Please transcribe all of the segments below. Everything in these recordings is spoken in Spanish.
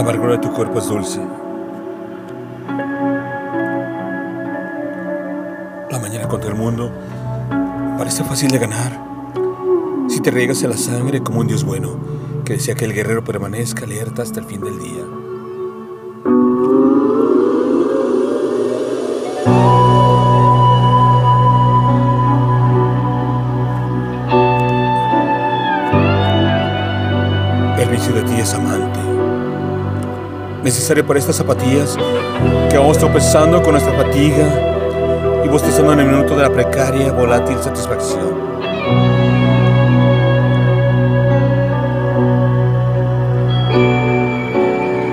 La amargura de tu cuerpo es dulce. La mañana contra el mundo parece fácil de ganar. Si te riegas en la sangre como un Dios bueno, que desea que el guerrero permanezca alerta hasta el fin del día. El vicio de ti es amante. Necesario para estas zapatillas que vamos tropezando con nuestra fatiga y bostezando en el minuto de la precaria, volátil satisfacción.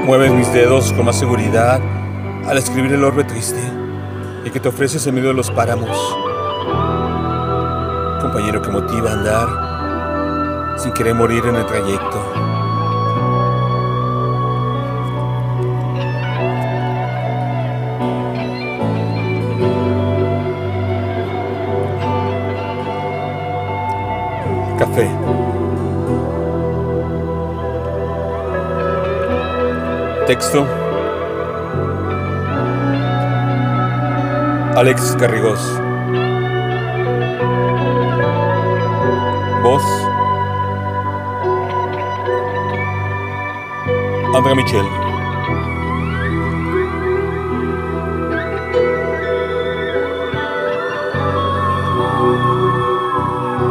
Mueves mis dedos con más seguridad al escribir el orbe triste y que te ofreces en medio de los páramos. Compañero que motiva a andar sin querer morir en el trayecto. Café. Texto. Alex Garrigós. Voz. Andrea Michel.